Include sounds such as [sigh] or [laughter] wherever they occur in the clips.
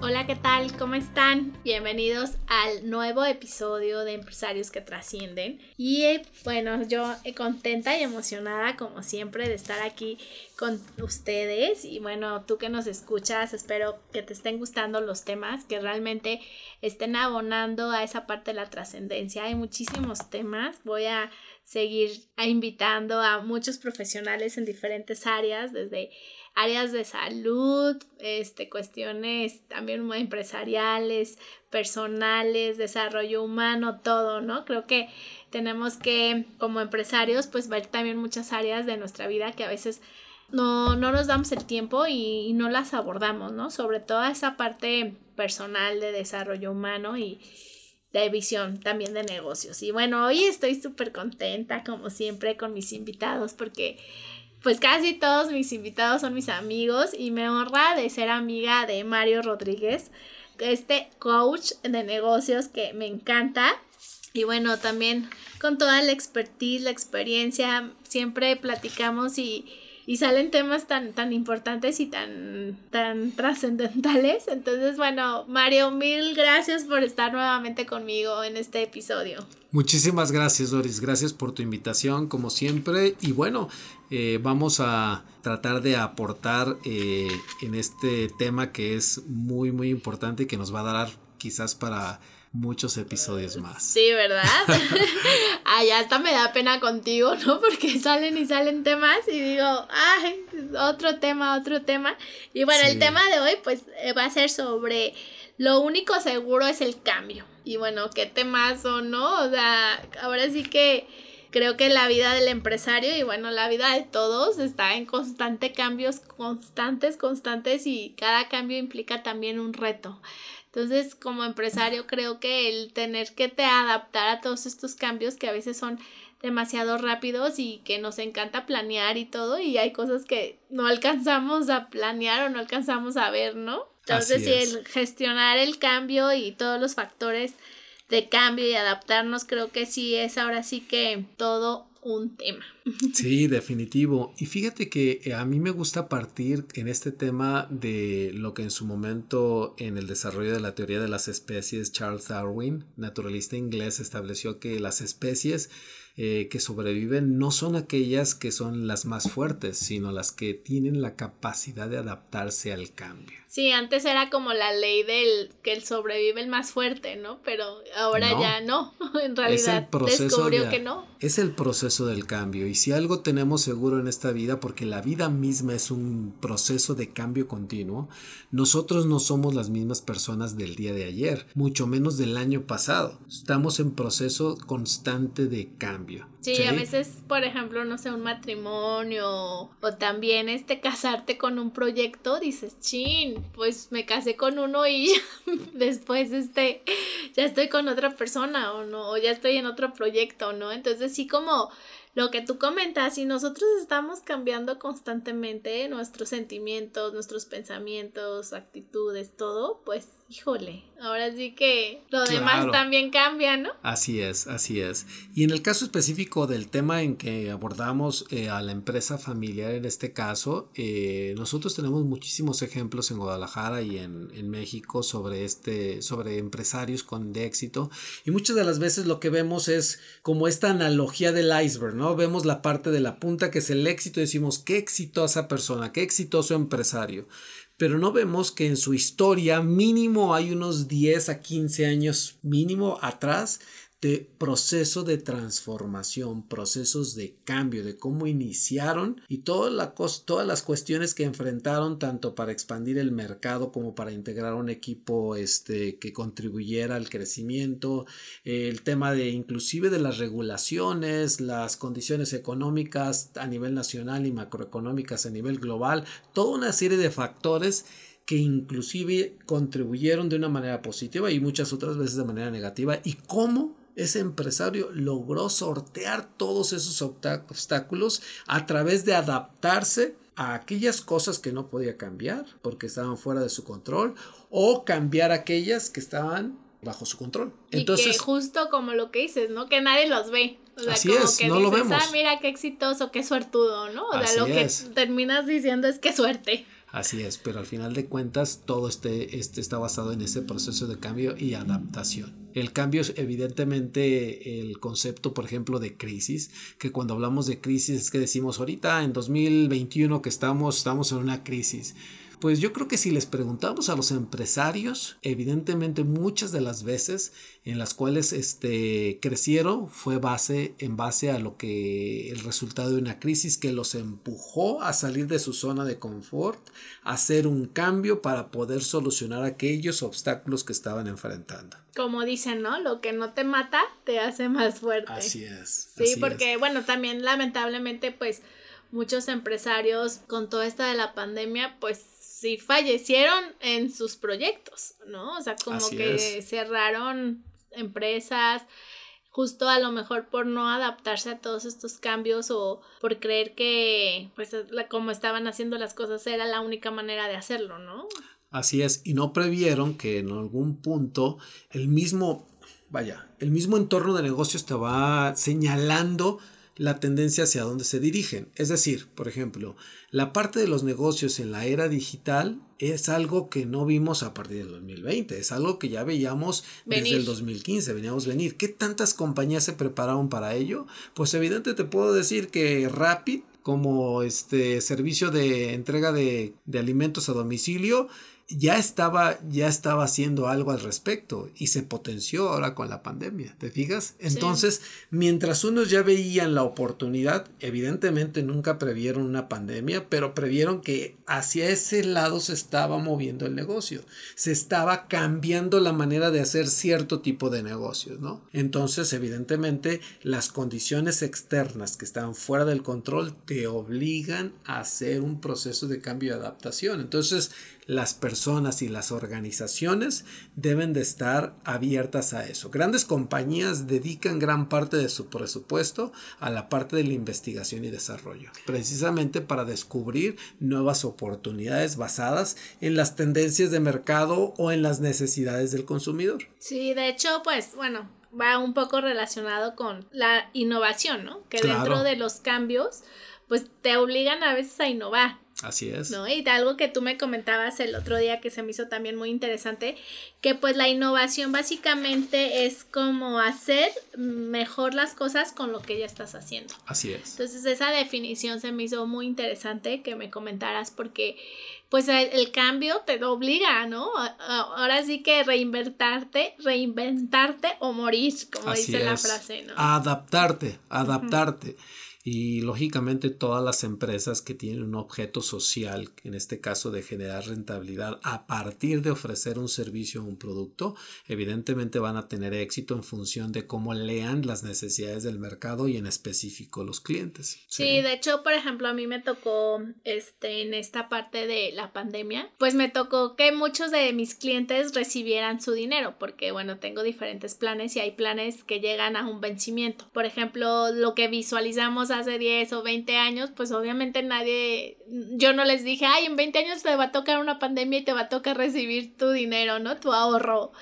Hola, ¿qué tal? ¿Cómo están? Bienvenidos al nuevo episodio de Empresarios que Trascienden. Y eh, bueno, yo contenta y emocionada como siempre de estar aquí con ustedes. Y bueno, tú que nos escuchas, espero que te estén gustando los temas, que realmente estén abonando a esa parte de la trascendencia. Hay muchísimos temas. Voy a seguir invitando a muchos profesionales en diferentes áreas, desde áreas de salud, este, cuestiones también muy empresariales, personales, desarrollo humano, todo, ¿no? Creo que tenemos que, como empresarios, pues ver también muchas áreas de nuestra vida que a veces no, no nos damos el tiempo y, no las abordamos, ¿no? Sobre todo esa parte personal de desarrollo humano y de visión también de negocios. Y bueno, hoy estoy súper contenta, como siempre, con mis invitados porque pues casi todos mis invitados son mis amigos y me honra de ser amiga de Mario Rodríguez, este coach de negocios que me encanta. Y bueno, también con toda la expertise, la experiencia, siempre platicamos y y salen temas tan, tan importantes y tan, tan trascendentales. Entonces, bueno, Mario, mil gracias por estar nuevamente conmigo en este episodio. Muchísimas gracias, Doris. Gracias por tu invitación, como siempre. Y bueno, eh, vamos a tratar de aportar eh, en este tema que es muy, muy importante y que nos va a dar quizás para muchos episodios más. Sí, ¿verdad? [laughs] Ay, hasta me da pena contigo, ¿no? Porque salen y salen temas y digo, ay, otro tema, otro tema. Y bueno, el tema de hoy pues eh, va a ser sobre lo único seguro es el cambio. Y bueno, qué temas son, ¿no? O sea, ahora sí que creo que la vida del empresario y bueno, la vida de todos está en constante cambios, constantes, constantes y cada cambio implica también un reto. Entonces, como empresario, creo que el tener que te adaptar a todos estos cambios que a veces son demasiado rápidos y que nos encanta planear y todo, y hay cosas que no alcanzamos a planear o no alcanzamos a ver, ¿no? Entonces, sí, el gestionar el cambio y todos los factores de cambio y adaptarnos, creo que sí es ahora sí que todo un tema. Sí, definitivo. Y fíjate que eh, a mí me gusta partir en este tema de lo que en su momento en el desarrollo de la teoría de las especies Charles Darwin, naturalista inglés, estableció que las especies eh, que sobreviven no son aquellas que son las más fuertes, sino las que tienen la capacidad de adaptarse al cambio. Sí, antes era como la ley del que el sobrevive el más fuerte, ¿no? Pero ahora ya no. [laughs] En realidad descubrió que no. Es el proceso del cambio. Y si algo tenemos seguro en esta vida, porque la vida misma es un proceso de cambio continuo, nosotros no somos las mismas personas del día de ayer, mucho menos del año pasado. Estamos en proceso constante de cambio. Sí, a veces, por ejemplo, no sé, un matrimonio o también este casarte con un proyecto, dices, chin, pues me casé con uno y [laughs] después este ya estoy con otra persona o no, o ya estoy en otro proyecto, ¿no? Entonces sí como lo que tú comentas, si nosotros estamos cambiando constantemente nuestros sentimientos, nuestros pensamientos, actitudes, todo, pues híjole, ahora sí que lo demás también cambia, ¿no? Así es, así es. Y en el caso específico del tema en que abordamos eh, a la empresa familiar, en este caso, eh, nosotros tenemos muchísimos ejemplos en Guadalajara y en, en, México sobre este, sobre empresarios con de éxito. Y muchas de las veces lo que vemos es como esta analogía del iceberg, ¿no? Vemos la parte de la punta que es el éxito y decimos, qué exitosa persona, qué exitoso empresario pero no vemos que en su historia mínimo hay unos 10 a 15 años mínimo atrás de proceso de transformación, procesos de cambio, de cómo iniciaron y todas, todas las cuestiones que enfrentaron tanto para expandir el mercado como para integrar un equipo este, que contribuyera al crecimiento, el tema de inclusive de las regulaciones, las condiciones económicas a nivel nacional y macroeconómicas a nivel global, toda una serie de factores que inclusive contribuyeron de una manera positiva y muchas otras veces de manera negativa y cómo ese empresario logró sortear todos esos obstáculos a través de adaptarse a aquellas cosas que no podía cambiar porque estaban fuera de su control o cambiar aquellas que estaban bajo su control. Entonces, y que justo como lo que dices, ¿no? Que nadie los ve. O sea, así es, no lo vemos. Ah, mira qué exitoso, qué suertudo, ¿no? O sea, lo que terminas diciendo es qué suerte. Así es, pero al final de cuentas todo este, este está basado en ese proceso de cambio y adaptación. El cambio es evidentemente el concepto, por ejemplo, de crisis, que cuando hablamos de crisis es que decimos ahorita en 2021 que estamos, estamos en una crisis. Pues yo creo que si les preguntamos a los empresarios, evidentemente muchas de las veces en las cuales este, crecieron fue base, en base a lo que el resultado de una crisis que los empujó a salir de su zona de confort, a hacer un cambio para poder solucionar aquellos obstáculos que estaban enfrentando. Como dicen, ¿no? Lo que no te mata te hace más fuerte. Así es. Sí, porque bueno, también lamentablemente pues muchos empresarios con toda esta de la pandemia pues sí fallecieron en sus proyectos, ¿no? O sea, como que cerraron empresas, justo a lo mejor por no adaptarse a todos estos cambios o por creer que, pues, como estaban haciendo las cosas era la única manera de hacerlo, ¿no? Así es, y no previeron que en algún punto el mismo, vaya, el mismo entorno de negocios te va señalando la tendencia hacia dónde se dirigen. Es decir, por ejemplo, la parte de los negocios en la era digital es algo que no vimos a partir del 2020, es algo que ya veíamos desde el 2015, veníamos venir. ¿Qué tantas compañías se prepararon para ello? Pues evidente te puedo decir que Rapid como este servicio de entrega de, de alimentos a domicilio ya estaba, ya estaba haciendo algo al respecto y se potenció ahora con la pandemia, ¿te fijas? Entonces, mientras unos ya veían la oportunidad, evidentemente nunca previeron una pandemia, pero previeron que hacia ese lado se estaba moviendo el negocio, se estaba cambiando la manera de hacer cierto tipo de negocios, ¿no? Entonces, evidentemente, las condiciones externas que están fuera del control te obligan a hacer un proceso de cambio y adaptación. Entonces, las personas y las organizaciones deben de estar abiertas a eso. Grandes compañías dedican gran parte de su presupuesto a la parte de la investigación y desarrollo, precisamente para descubrir nuevas oportunidades basadas en las tendencias de mercado o en las necesidades del consumidor. Sí, de hecho, pues bueno, va un poco relacionado con la innovación, ¿no? Que dentro de los cambios, pues te obligan a veces a innovar. Así es. ¿No? Y de algo que tú me comentabas el otro día que se me hizo también muy interesante, que pues la innovación básicamente es como hacer mejor las cosas con lo que ya estás haciendo. Así es. Entonces esa definición se me hizo muy interesante que me comentaras porque pues el, cambio te obliga, ¿no? Ahora sí que reinventarte, reinventarte o morir, como dice la frase, ¿no? Adaptarte, adaptarte. Y lógicamente todas las empresas que tienen un objeto social, en este caso de generar rentabilidad a partir de ofrecer un servicio o un producto, evidentemente van a tener éxito en función de cómo lean las necesidades del mercado y en específico los clientes. Sí, de hecho, por ejemplo, a mí me tocó este en esta parte de la pandemia, pues me tocó que muchos de mis clientes recibieran su dinero, porque bueno, tengo diferentes planes y hay planes que llegan a un vencimiento. Por ejemplo, lo que visualizamos hace 10 o 20 años, pues obviamente nadie, yo no les dije, ay, en 20 años te va a tocar una pandemia y te va a tocar recibir tu dinero, ¿no? Tu ahorro.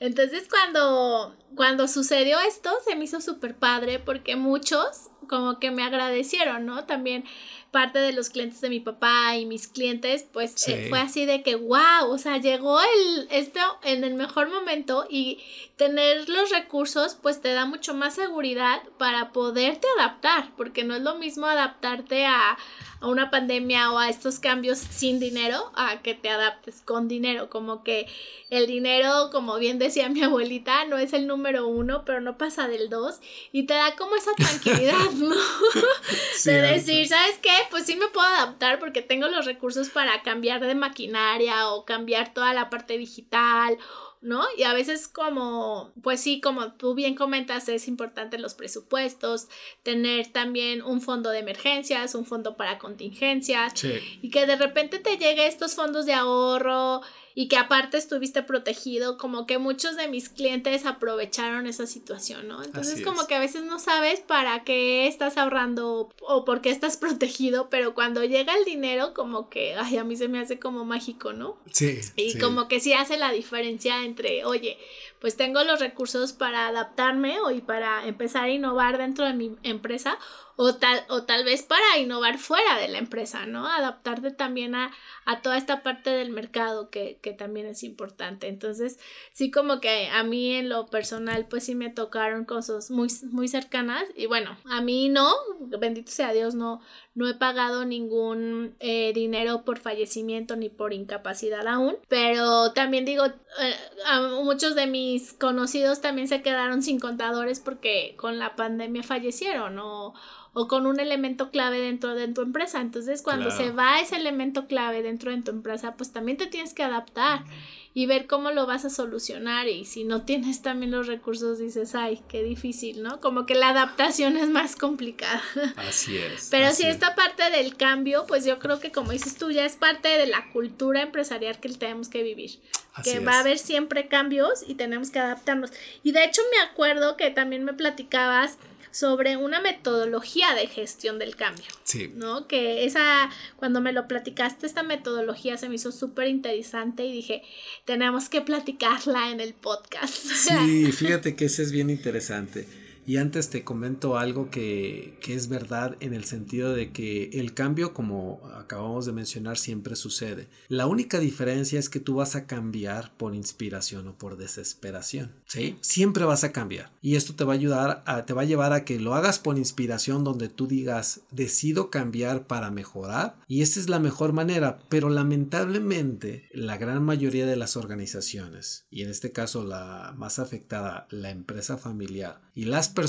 Entonces cuando, cuando sucedió esto, se me hizo súper padre porque muchos como que me agradecieron, ¿no? También parte de los clientes de mi papá y mis clientes, pues eh, fue así de que, wow, o sea, llegó el, esto en el mejor momento y tener los recursos, pues te da mucho más seguridad para poderte adaptar, porque no es lo mismo adaptarte a, a una pandemia o a estos cambios sin dinero, a que te adaptes con dinero, como que el dinero, como bien decía mi abuelita, no es el número uno, pero no pasa del dos, y te da como esa tranquilidad, ¿no? [laughs] de decir, ¿sabes qué? Pues sí me puedo adaptar porque tengo los recursos para cambiar de maquinaria o cambiar toda la parte digital ¿no? Y a veces como, pues sí, como tú bien comentas, es importante los presupuestos, tener también un fondo de emergencias, un fondo para contingencias, y que de repente te llegue estos fondos de ahorro y que aparte estuviste protegido, como que muchos de mis clientes aprovecharon esa situación, ¿no? Entonces como que a veces no sabes para qué estás ahorrando o por qué estás [laughs] protegido, pero cuando llega el dinero como que, ay, a mí se me hace como mágico, ¿no? Sí. Y como que sí hace la diferencia entre, oye, pues tengo los recursos para adaptarme o y para empezar a innovar dentro de mi empresa o tal, o tal vez para innovar fuera de la empresa, ¿no? Adaptarte también a, a toda esta parte del mercado que, que, también es importante. Entonces, sí como que a mí en lo personal, pues sí me tocaron cosas muy, muy cercanas y bueno, a mí no, bendito sea Dios, no, no he pagado ningún eh, dinero por fallecimiento ni por incapacidad aún, pero también digo, eh, a muchos de mis conocidos también se quedaron sin contadores porque con la pandemia fallecieron o o con un elemento clave dentro de tu empresa. Entonces, cuando se va ese elemento clave dentro de tu empresa, pues también te tienes que adaptar y ver cómo lo vas a solucionar y si no tienes también los recursos dices, ay, qué difícil, ¿no? Como que la adaptación es más complicada. Así es. Pero si esta parte del cambio, pues yo creo que como dices tú, ya es parte de la cultura empresarial que tenemos que vivir. que va a haber siempre cambios y tenemos que adaptarnos. Y de hecho me acuerdo que también me platicabas sobre una metodología de gestión del cambio. Sí. ¿No? Que esa, cuando me lo platicaste, esta metodología se me hizo súper interesante y dije, tenemos que platicarla en el podcast. Sí, [laughs] fíjate que ese es bien interesante. Y antes te comento algo que, que, es verdad en el sentido de que el cambio, como acabamos de mencionar, siempre sucede. La única diferencia es que tú vas a cambiar por inspiración o por desesperación. ¿sí? Siempre vas a cambiar. Y esto te va a ayudar, a, te va a llevar a que lo hagas por inspiración donde tú digas, decido cambiar para mejorar. Y esta es la mejor manera. Pero lamentablemente, la gran mayoría de las organizaciones, y en este caso la más afectada, la empresa familiar, y las personas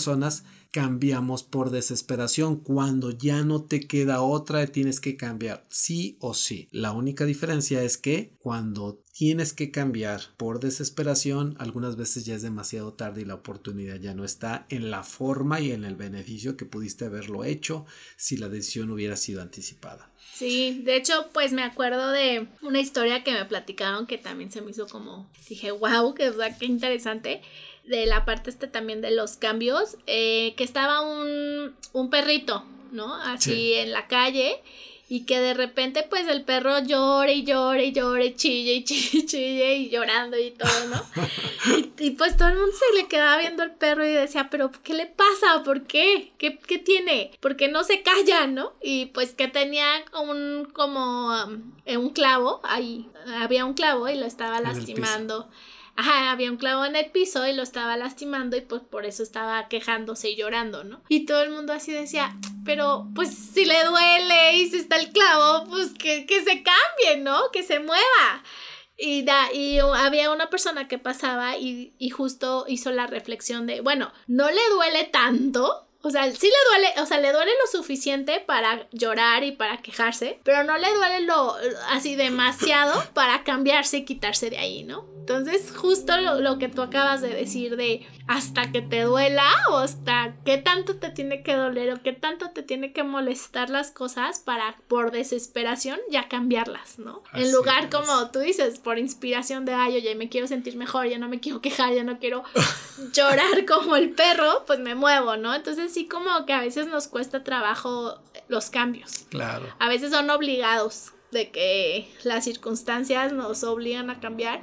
cambiamos por desesperación. Cuando ya no te queda otra, tienes que cambiar sí o sí. La única diferencia es que cuando tienes que cambiar por desesperación, algunas veces ya es demasiado tarde y la oportunidad ya no está en la forma y en el beneficio que pudiste haberlo hecho si la decisión hubiera sido anticipada. Sí, de hecho, pues me acuerdo de una historia que me platicaron que también se me hizo como, dije, wow, que, qué interesante de la parte este también de los cambios, eh, que estaba un, un perrito, ¿no? Así en la calle y que de repente pues el perro llore y llore y llore, chille y [laughs] chille, chille y llorando y todo, ¿no? y, pues todo el mundo se le quedaba viendo al perro y decía, pero ¿qué le pasa? ¿Por qué? ¿Qué, qué tiene? Porque no se calla, ¿no? Y pues que tenía un como um, un clavo, ahí había un clavo y lo estaba lastimando ajá, había un clavo en el piso y lo estaba lastimando y pues por eso estaba quejándose y llorando, ¿no? Y todo el mundo así decía, pero pues si le duele y si está el clavo, pues que, se cambie, ¿no? Que se mueva. Y, da, y había una persona que pasaba y, y justo hizo la reflexión de, bueno, no le duele tanto, o sea, sí le duele, o sea, le duele lo suficiente para llorar y para quejarse, pero no le duele lo así demasiado para cambiarse y quitarse de ahí, ¿no? Entonces, justo lo, que tú acabas de decir de hasta que te duela o hasta qué tanto te tiene que doler o qué tanto te tiene que molestar las cosas para por desesperación ya cambiarlas, ¿no? en lugar como tú dices, por inspiración de, ay, oye, me quiero sentir mejor, ya no me quiero quejar, ya no quiero [laughs] llorar como el perro, pues me muevo, ¿no? Entonces sí como que a veces nos cuesta trabajo los cambios. Claro. A veces son obligados de que las circunstancias nos obligan a cambiar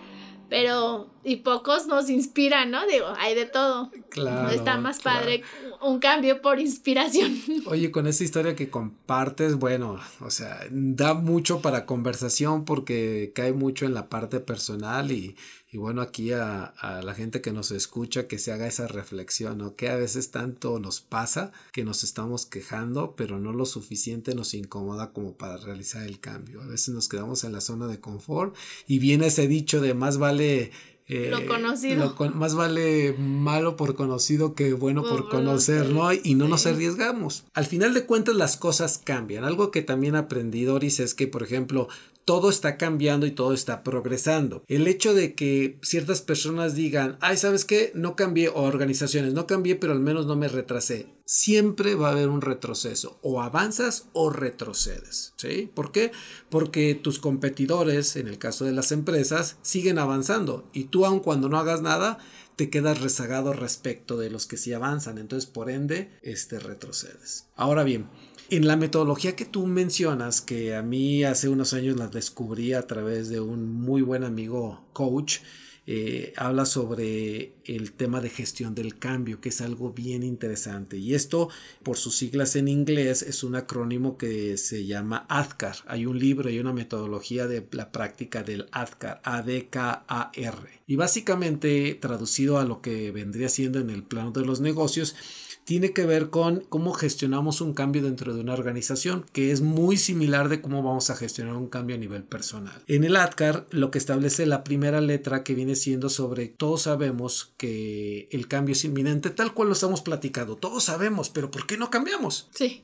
pero y pocos nos inspiran, ¿no? Digo, hay de todo. Claro. Está más padre un cambio por inspiración. [laughs] Oye, con esa historia que compartes, bueno, o sea, da mucho para conversación porque cae mucho en la parte personal y y bueno, aquí a, la gente que nos escucha, que se haga esa reflexión, ¿no? Que a veces tanto nos pasa que nos estamos quejando, pero no lo suficiente nos incomoda como para realizar el cambio. A veces nos quedamos en la zona de confort y viene ese dicho de más vale eh, lo conocido. más vale malo por conocido que bueno por, conocer, ¿no? Y no nos arriesgamos. Al final de cuentas las cosas cambian. Algo que también aprendí, Doris, es que, por ejemplo, todo está cambiando y todo está progresando. El hecho de que ciertas personas digan, ay, ¿sabes qué? No cambié, o organizaciones, no cambié, pero al menos no me retrasé. Siempre va a haber un retroceso. O avanzas o retrocedes. ¿Sí? ¿Por qué? Porque tus competidores, en el caso de las empresas, siguen avanzando. Y tú, aun cuando no hagas nada, te quedas rezagado respecto de los que sí avanzan. Entonces, por ende, este retrocedes. Ahora bien, en la metodología que tú mencionas, que a mí hace unos años la descubrí a través de un muy buen amigo coach, eh, habla sobre el tema de gestión del cambio, que es algo bien interesante. Y esto, por sus siglas en inglés, es un acrónimo que se llama ADKAR. Hay un libro y una metodología de la práctica del ADKAR, A-D-K-A-R. Y básicamente, traducido a lo que vendría siendo en el plano de los negocios, tiene que ver con cómo gestionamos un cambio dentro de una organización, que es muy similar de cómo vamos a gestionar un cambio a nivel personal. En el ADCAR, lo que establece la primera letra que viene siendo sobre todos sabemos que el cambio es inminente, tal cual lo estamos platicando. Todos sabemos, pero ¿por qué no cambiamos? Sí.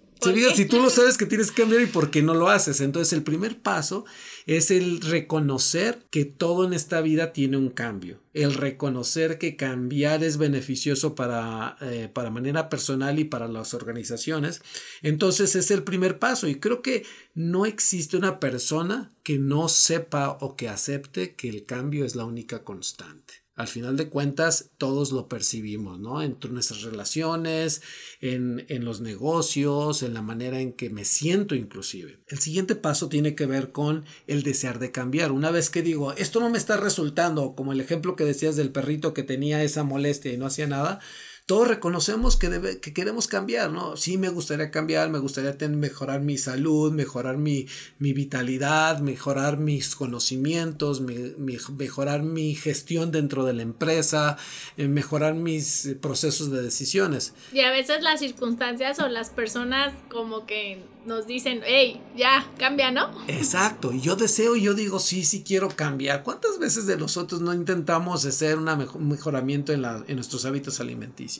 Si tú lo sabes que tienes que cambiar y por qué no lo haces. Entonces el primer paso es el reconocer que todo en esta vida tiene un cambio. El reconocer que cambiar es beneficioso para, eh, para manera personal y para las organizaciones. Entonces es el primer paso y creo que no existe una persona que no sepa o que acepte que el cambio es la única constante al final de cuentas todos lo percibimos, ¿no? En nuestras relaciones, en, en, los negocios, en la manera en que me siento inclusive. El siguiente paso tiene que ver con el desear de cambiar. Una vez que digo, esto no me está resultando, como el ejemplo que decías del perrito que tenía esa molestia y no hacía nada, todos reconocemos que, debe, que queremos cambiar, ¿no? Sí, me gustaría cambiar, me gustaría mejorar mi salud, mejorar mi, mi vitalidad, mejorar mis conocimientos, mejorar mi gestión dentro de la empresa, eh, mejorar mis eh, procesos de decisiones. Y a veces las circunstancias o las personas como que nos dicen, hey, ya, cambia, ¿no? Exacto, y yo deseo y yo digo, sí, sí quiero cambiar. ¿Cuántas veces de nosotros no intentamos hacer un mejoramiento en, la, en nuestros hábitos alimenticios?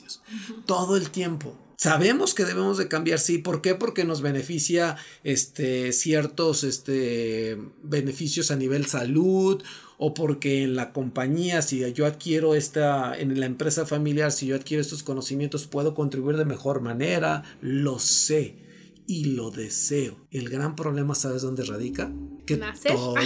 Todo el tiempo. Sabemos que debemos de cambiar, sí. ¿Por qué? Porque nos beneficia este, ciertos este, beneficios a nivel salud o porque en la compañía, si yo adquiero esta, en la empresa familiar, si yo adquiero estos conocimientos, puedo contribuir de mejor manera. Lo sé y lo deseo. El gran problema, ¿sabes dónde radica? Que todo... [laughs]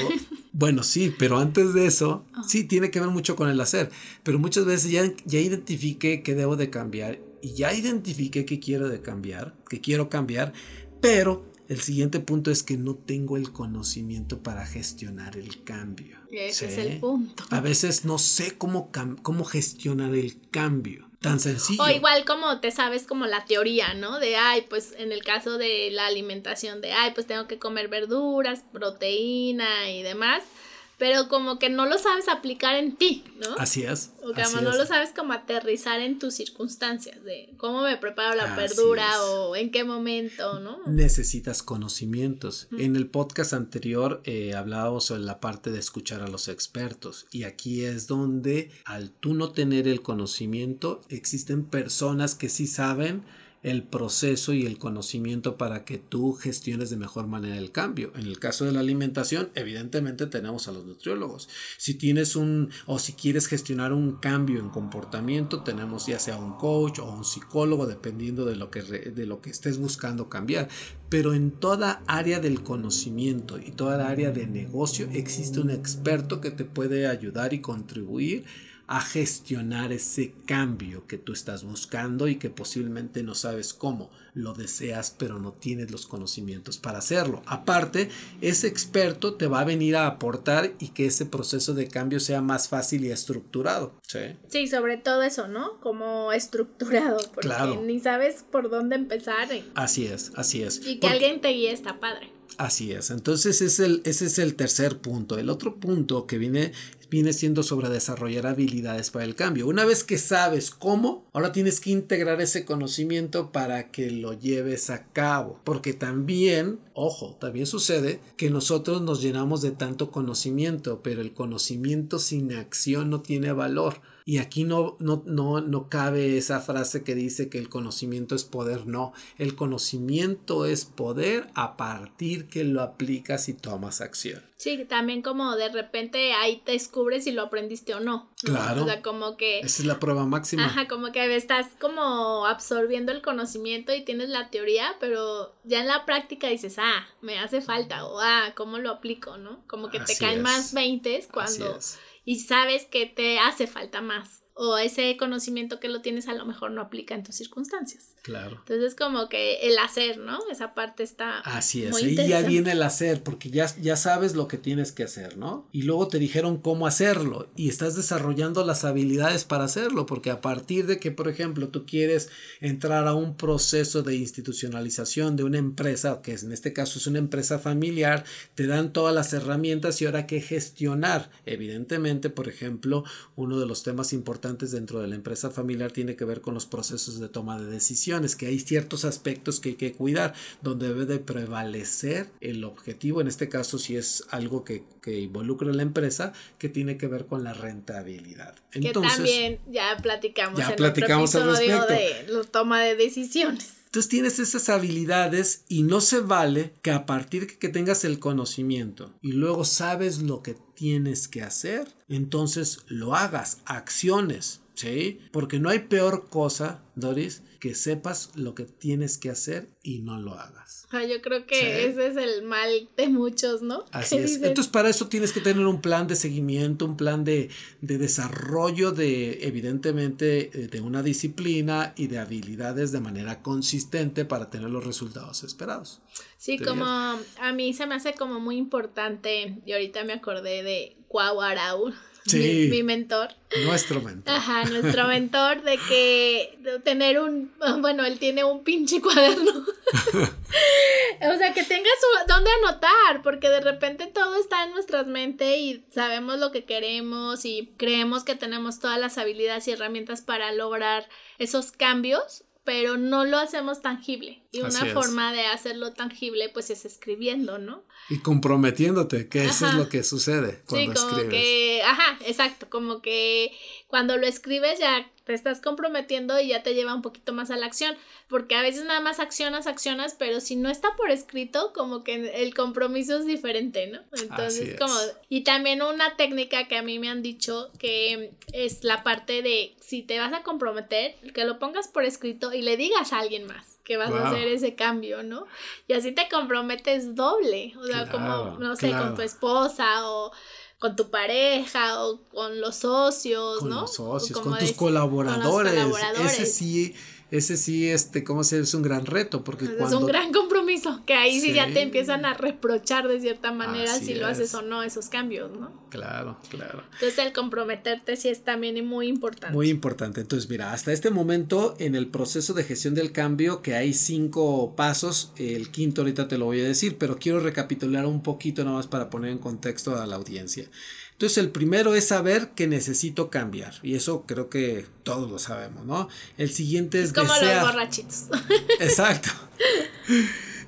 Bueno, sí, pero antes de eso, ah. sí, tiene que ver mucho con el hacer. Pero muchas veces ya, ya identifiqué que debo de cambiar y ya identifiqué que quiero de cambiar, que quiero cambiar, pero el siguiente punto es que no tengo el conocimiento para gestionar el cambio. Ese es el punto. A veces no sé cómo, cómo gestionar el cambio. Tan sencillo. O igual como te sabes como la teoría, ¿no? De, ay, pues en el caso de la alimentación, de, ay, pues tengo que comer verduras, proteína y demás pero como que no lo sabes aplicar en ti, ¿no? Así es. O que no lo sabes como aterrizar en tus circunstancias, de cómo me preparo la verdura o en qué momento, ¿no? Necesitas conocimientos. En el podcast anterior eh, hablábamos sobre la parte de escuchar a los expertos y aquí es donde al tú no tener el conocimiento existen personas que sí saben el proceso y el conocimiento para que tú gestiones de mejor manera el cambio. En el caso de la alimentación, evidentemente tenemos a los nutriólogos. Si tienes un o si quieres gestionar un cambio en comportamiento, tenemos ya sea un coach o un psicólogo, dependiendo de lo que, de lo que estés buscando cambiar. Pero en toda área del conocimiento y toda la área de negocio existe un experto que te puede ayudar y contribuir a gestionar ese cambio que tú estás buscando y que posiblemente no sabes cómo. Lo deseas pero no tienes los conocimientos para hacerlo. Aparte, ese experto te va a venir a aportar y que ese proceso de cambio sea más fácil y estructurado. Sí, sí sobre todo eso, ¿no? Como estructurado, porque ni sabes por dónde empezar. Así es, así es. Y que alguien te guíe está padre. Así es, entonces es el, ese es el tercer punto. El otro punto que viene viene siendo sobre desarrollar habilidades para el cambio. Una vez que sabes cómo, ahora tienes que integrar ese conocimiento para que lo lleves a cabo. Porque también, ojo, también sucede que nosotros nos llenamos de tanto conocimiento, pero el conocimiento sin acción no tiene valor. Y aquí no, no, no, no cabe esa frase que dice que el conocimiento es poder. No, el conocimiento es poder a partir que lo aplicas y tomas acción. Sí, también como de repente ahí te descubres si lo aprendiste o no. Claro. O sea, como que... Esa es la prueba máxima. Ajá, como que estás como absorbiendo el conocimiento y tienes la teoría, pero ya en la práctica dices, ah, me hace falta, o ah, ¿cómo lo aplico, no? Como que te caen más veintes cuando... Y sabes que te hace falta más o ese conocimiento que lo tienes a lo mejor no aplica en tus circunstancias. Claro. Entonces como que el hacer, ¿no? Esa parte está... Así es, y ya viene el hacer, porque ya, ya sabes lo que tienes que hacer, ¿no? Y luego te dijeron cómo hacerlo y estás desarrollando las habilidades para hacerlo, porque a partir de que, por ejemplo, tú quieres entrar a un proceso de institucionalización de una empresa, que en este caso es una empresa familiar, te dan todas las herramientas y ahora que gestionar. Evidentemente, por ejemplo, uno de los temas importantes dentro de la empresa familiar tiene que ver con los procesos de toma de decisiones, que hay ciertos aspectos que hay que cuidar, donde debe de prevalecer el objetivo, en este caso si es algo que, que involucra a la empresa, que tiene que ver con la rentabilidad. Entonces, que también ya platicamos en platicamos otro episodio de la toma de decisiones. Entonces tienes esas habilidades y no se vale que a partir de que tengas el conocimiento y luego sabes lo que tienes que hacer, entonces lo hagas, acciones, ¿sí? Porque no hay peor cosa, Doris, que sepas lo que tienes que hacer y no lo hagas. yo creo que ese es el mal de muchos, ¿no? [laughs] Así es. Entonces, para eso tienes que tener un plan de seguimiento, un plan de, de desarrollo de, evidentemente, eh, de una disciplina y de habilidades de manera consistente para tener los resultados esperados. Sí, como a mí se me hace como muy importante, y ahorita me acordé de Cuau Arau, mi, mentor. Nuestro mentor. Ajá, nuestro mentor de que tener un, bueno, él tiene un pinche cuaderno. [laughs] o sea, que tengas donde anotar, porque de repente todo está en nuestras mentes y sabemos lo que queremos y creemos que tenemos todas las habilidades y herramientas para lograr esos cambios pero no lo hacemos tangible. Y una forma de hacerlo tangible, pues es escribiendo, ¿no? Y comprometiéndote, que eso es lo que sucede cuando sí, como que, ajá, exacto, como que cuando lo escribes ya te estás comprometiendo y ya te lleva un poquito más a la acción, porque a veces nada más accionas, accionas, pero si no está por escrito, como que el compromiso es diferente, ¿no? Entonces, como, y también una técnica que a mí me han dicho que es la parte de si te vas a comprometer, que lo pongas por escrito y le digas a alguien más que vas a hacer ese cambio, ¿no? Y así te comprometes doble, o sea, como, no sé, con tu esposa o con tu pareja o con los socios, con ¿no? Los socios, con tus colaboradores. Ese sí ese sí, este, ¿cómo se Es un gran reto, porque Es un gran compromiso, que ahí sí, ya te empiezan a reprochar de cierta manera si lo haces o no esos cambios, ¿no? Claro, claro. Entonces el comprometerte sí es también muy importante. Muy importante. Entonces, mira, hasta este momento en el proceso de gestión del cambio, que hay cinco pasos, el quinto ahorita te lo voy a decir, pero quiero recapitular un poquito nada más para poner en contexto a la audiencia. Entonces el primero es saber que necesito cambiar y eso creo que todos lo sabemos, ¿no? El siguiente es, es como los borrachitos. [laughs] Exacto.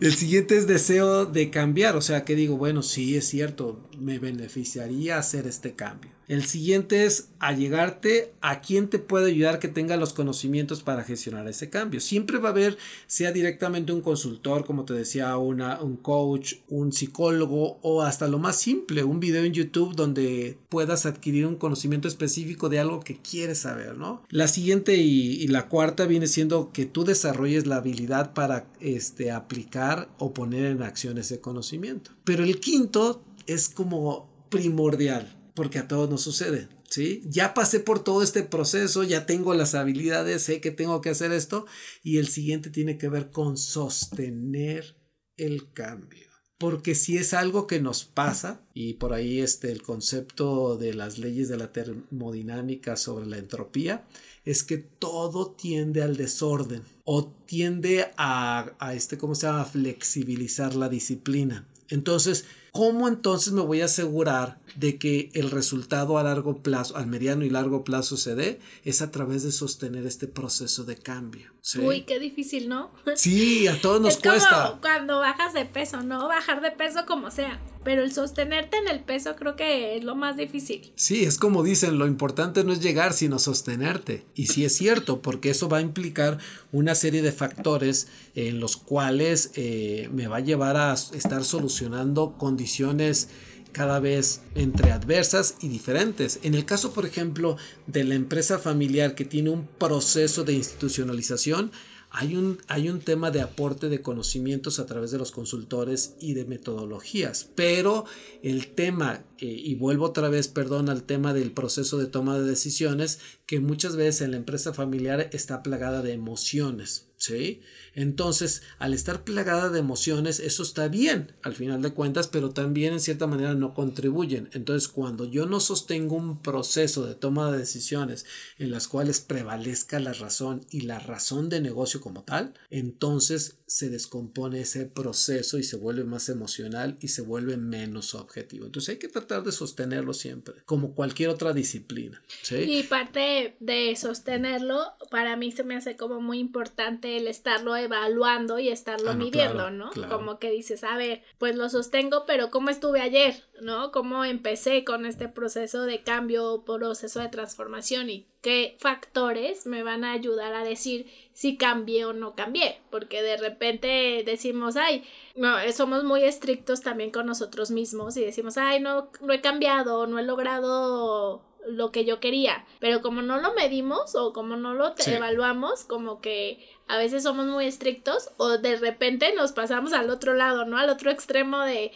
El siguiente es deseo de cambiar, o sea que digo, bueno, sí es cierto, me beneficiaría hacer este cambio. El siguiente es allegarte a quien te puede ayudar que tenga los conocimientos para gestionar ese cambio. Siempre va a haber, sea directamente un consultor, como te decía, una, un coach, un psicólogo o hasta lo más simple, un video en YouTube donde puedas adquirir un conocimiento específico de algo que quieres saber, ¿no? La siguiente y, y la cuarta viene siendo que tú desarrolles la habilidad para este, aplicar o poner en acción ese conocimiento. Pero el quinto es como primordial porque a todos nos sucede. ¿Sí? Ya pasé por todo este proceso, ya tengo las habilidades, sé que tengo que hacer esto y el siguiente tiene que ver con sostener el cambio. Porque si es algo que nos pasa, y por ahí este, el concepto de las leyes de la termodinámica sobre la entropía, es que todo tiende al desorden o tiende a, a este, ¿cómo se llama? flexibilizar la disciplina. Entonces, ¿cómo entonces me voy a asegurar de que el resultado a largo plazo, al mediano y largo plazo se dé? Es a través de sostener este proceso de cambio. Uy, qué difícil, ¿no? Sí, a todos [laughs] nos es cuesta. Como cuando bajas de peso, ¿no? Bajar de peso como sea. pero el sostenerte en el peso creo que es lo más difícil. Sí, es como dicen, lo importante no es llegar, sino sostenerte. Y sí es cierto, porque eso va a implicar una serie de factores en los cuales eh, me va a llevar a estar solucionando condiciones cada vez entre adversas y diferentes. En el caso, por ejemplo, de la empresa familiar que tiene un proceso de institucionalización, hay un, hay un tema de aporte de conocimientos a través de los consultores y de metodologías, pero el tema, y vuelvo otra vez, perdón, al tema del proceso de toma de decisiones, que muchas veces en la empresa familiar está plagada de emociones, ¿sí? Entonces, al estar plagada de emociones, eso está bien al final de cuentas, pero también en cierta manera no contribuyen. Entonces, cuando yo no sostengo un proceso de toma de decisiones en las cuales prevalezca la razón y la razón de negocio como tal, entonces se descompone ese proceso y se vuelve más emocional y se vuelve menos objetivo. Entonces hay que tratar de sostenerlo siempre, como cualquier otra disciplina. Y parte de sostenerlo, para mí se me hace como muy importante el estarlo evaluando y estarlo ah, midiendo, ¿no? Como que dices, a ver, pues lo sostengo, pero ¿cómo estuve ayer? ¿No? ¿Cómo empecé con este proceso de cambio, proceso de transformación y qué factores me van a ayudar a decir si cambié o no cambié? Porque de repente decimos, ay, no, somos muy estrictos también con nosotros mismos y decimos, ay, no, no he cambiado, no he logrado lo que yo quería, pero como no lo medimos o como no lo evaluamos, como que a veces somos muy estrictos o de repente nos pasamos al otro lado, ¿no? Al otro extremo de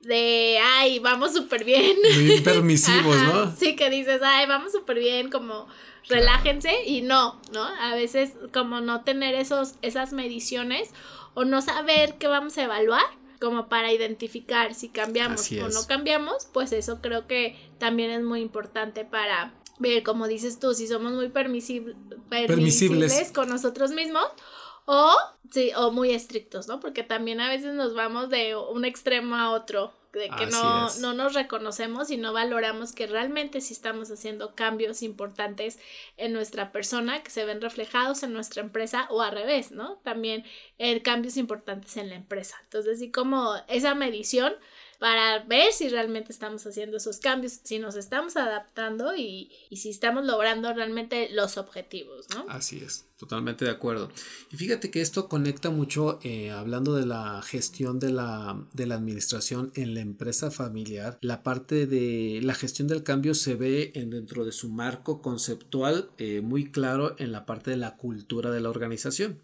de, ay, vamos súper bien. Muy permisivos, [laughs] ¿no? Sí, que dices, ay, vamos súper bien, como relájense y no, ¿no? A veces como no tener esos, esas mediciones o no saber qué vamos a evaluar como para identificar si cambiamos o no cambiamos, pues eso creo que también es muy importante para ver, como dices tú, si somos muy permisibles, permisibles con nosotros mismos o, sí, o muy estrictos, ¿no? Porque también a veces nos vamos de un extremo a otro de que no, no nos reconocemos y no valoramos que realmente sí estamos haciendo cambios importantes en nuestra persona que se ven reflejados en nuestra empresa o al revés, ¿no? También el cambios importantes en la empresa. Entonces, sí como esa medición para ver si realmente estamos haciendo esos cambios, si nos estamos adaptando y, y si estamos logrando realmente los objetivos, ¿no? Así es. Totalmente de acuerdo. Y fíjate que esto conecta mucho, eh, hablando de la gestión de la, de la administración en la empresa familiar, la parte de la gestión del cambio se ve en, dentro de su marco conceptual eh, muy claro en la parte de la cultura de la organización.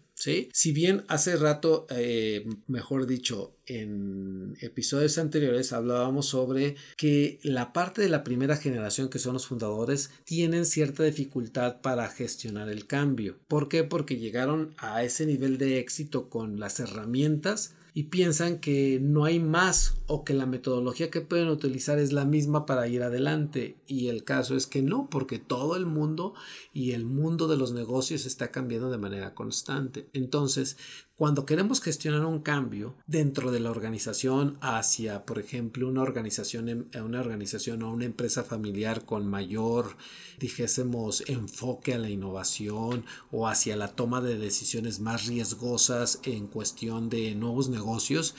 Si bien hace rato, eh, mejor dicho, en episodios anteriores hablábamos sobre que la parte de la primera generación, que son los fundadores, tienen cierta dificultad para gestionar el cambio. ¿Por qué? Porque llegaron a ese nivel de éxito con las herramientas y piensan que no hay más o que la metodología que pueden utilizar es la misma para ir adelante. Y el caso es que no porque todo el mundo y el mundo de los negocios está cambiando de manera constante. Entonces cuando queremos gestionar un cambio dentro de la organización hacia, por ejemplo, una organización, em, una organización o una empresa familiar con mayor, dijésemos, enfoque a la innovación o hacia la toma de decisiones más riesgosas en cuestión de nuevos negocios,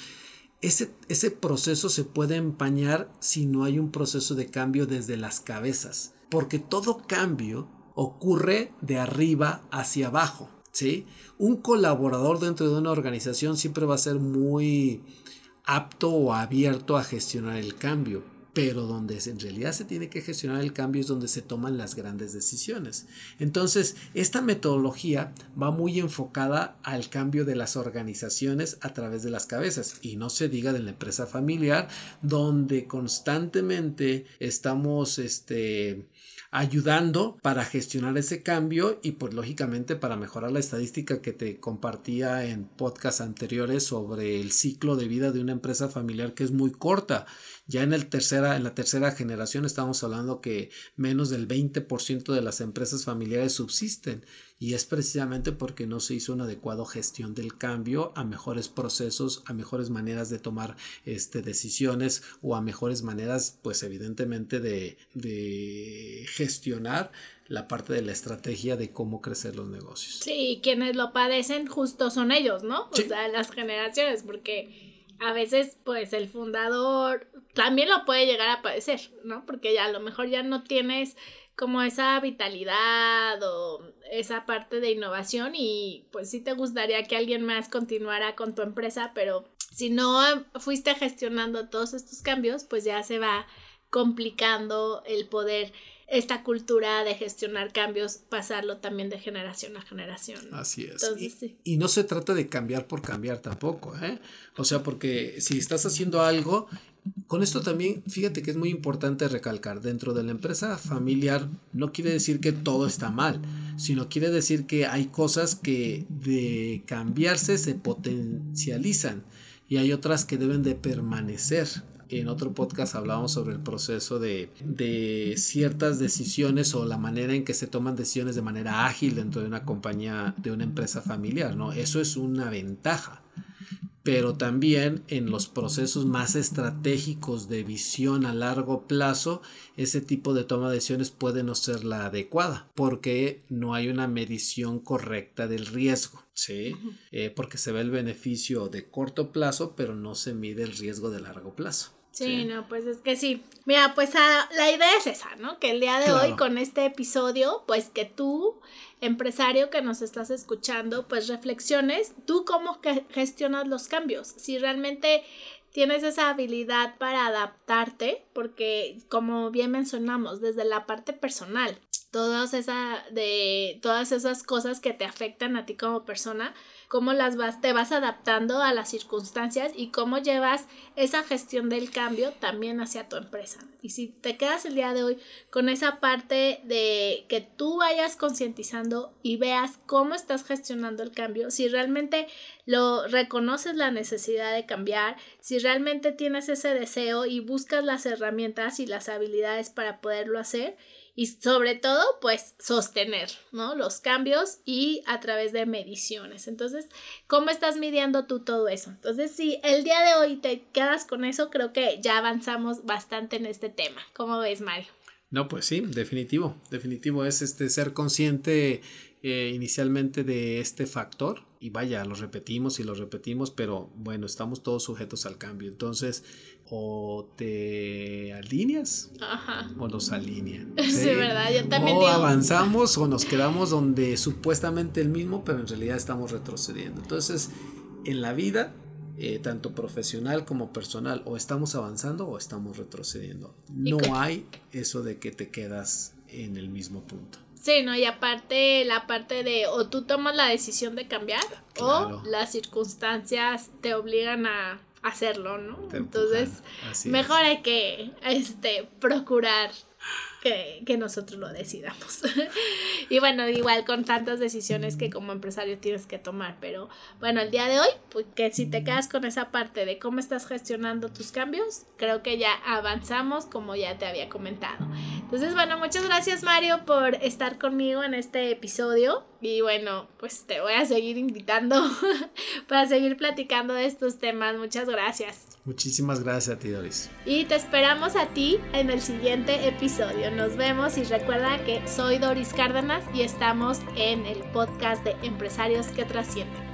ese, ese proceso se puede empañar si no hay un proceso de cambio desde las cabezas, porque todo cambio ocurre de arriba hacia abajo. ¿Sí? Un colaborador dentro de una organización siempre va a ser muy apto o abierto a gestionar el cambio, pero donde en realidad se tiene que gestionar el cambio es donde se toman las grandes decisiones. Entonces, esta metodología va muy enfocada al cambio de las organizaciones a través de las cabezas y no se diga de la empresa familiar donde constantemente estamos este ayudando para gestionar ese cambio y pues lógicamente para mejorar la estadística que te compartía en podcasts anteriores sobre el ciclo de vida de una empresa familiar que es muy corta. Ya en, el tercera, en la tercera generación estamos hablando que menos del 20% de las empresas familiares subsisten y es precisamente porque no se hizo una adecuada gestión del cambio a mejores procesos, a mejores maneras de tomar este, decisiones o a mejores maneras, pues evidentemente, de, de gestionar la parte de la estrategia de cómo crecer los negocios. Sí, quienes lo padecen justo son ellos, ¿no? O sea, las generaciones, porque a veces pues el fundador también lo puede llegar a padecer, ¿no? Porque ya a lo mejor ya no tienes como esa vitalidad o esa parte de innovación y pues sí te gustaría que alguien más continuara con tu empresa, pero si no fuiste gestionando todos estos cambios, pues ya se va complicando el poder esta cultura de gestionar cambios, pasarlo también de generación a generación. Así es. y, no se trata de cambiar por cambiar tampoco, ¿eh? O sea, porque si estás haciendo algo, con esto también, fíjate que es muy importante recalcar, dentro de la empresa familiar no quiere decir que todo está mal, sino quiere decir que hay cosas que de cambiarse se potencializan y hay otras que deben de permanecer en otro podcast hablábamos sobre el proceso de, ciertas decisiones o la manera en que se toman decisiones de manera ágil dentro de una compañía, de una empresa familiar, ¿no? Eso es una ventaja. Pero también en los procesos más estratégicos de visión a largo plazo, ese tipo de toma de decisiones puede no ser la adecuada, porque no hay una medición correcta del riesgo. ¿sí? Eh, porque se ve el beneficio de corto plazo, pero no se mide el riesgo de largo plazo. Sí, no, pues es que sí. Mira, pues ah, la idea es esa, ¿no? Que el día de hoy con este episodio, pues que tú, empresario que nos estás escuchando, pues reflexiones tú cómo gestionas los cambios. Si realmente tienes esa habilidad para adaptarte, porque como bien mencionamos, desde la parte personal, todas, esa, de, todas esas cosas que te afectan a ti como persona, cómo las vas, te vas adaptando a las circunstancias y cómo llevas esa gestión del cambio también hacia tu empresa. Y si te quedas el día de hoy con esa parte de que tú vayas concientizando y veas cómo estás gestionando el cambio, si realmente lo reconoces la necesidad de cambiar, si realmente tienes ese deseo y buscas las herramientas y las habilidades para poderlo hacer, y sobre todo pues sostener, ¿no? Los cambios y a través de mediciones. Entonces, ¿cómo estás midiendo tú todo eso? Entonces, si el día de hoy te quedas con eso, creo que ya avanzamos bastante en este tema. ¿Cómo ves, Mario? No, pues sí, definitivo, definitivo es este ser consciente eh, inicialmente de este factor y vaya, lo repetimos y lo repetimos, pero bueno, estamos todos sujetos al cambio. Entonces, o te alineas o nos alinean. [laughs] Sí, verdad, yo también. O avanzamos o nos quedamos donde supuestamente el mismo, pero en realidad estamos retrocediendo. Entonces, en la vida, eh, tanto profesional como personal, o estamos avanzando o estamos retrocediendo. No hay eso de que te quedas en el mismo punto. Sí, ¿no? Y aparte la parte de o tú tomas la decisión de cambiar o las circunstancias te obligan a hacerlo, ¿no? Entonces, mejor hay que este, procurar que, nosotros lo decidamos. [laughs] y bueno, igual con tantas decisiones que como empresario tienes que tomar, pero bueno, el día de hoy, pues que si te quedas con esa parte de cómo estás gestionando tus cambios, creo que ya avanzamos como ya te había comentado. Entonces, bueno, muchas gracias Mario por estar conmigo en este episodio. Y bueno, pues te voy a seguir invitando [laughs] para seguir platicando de estos temas. Muchas gracias. Muchísimas gracias a ti, Doris. Y te esperamos a ti en el siguiente episodio. Nos vemos y recuerda que soy Doris Cárdenas y estamos en el podcast de Empresarios que Trascienden.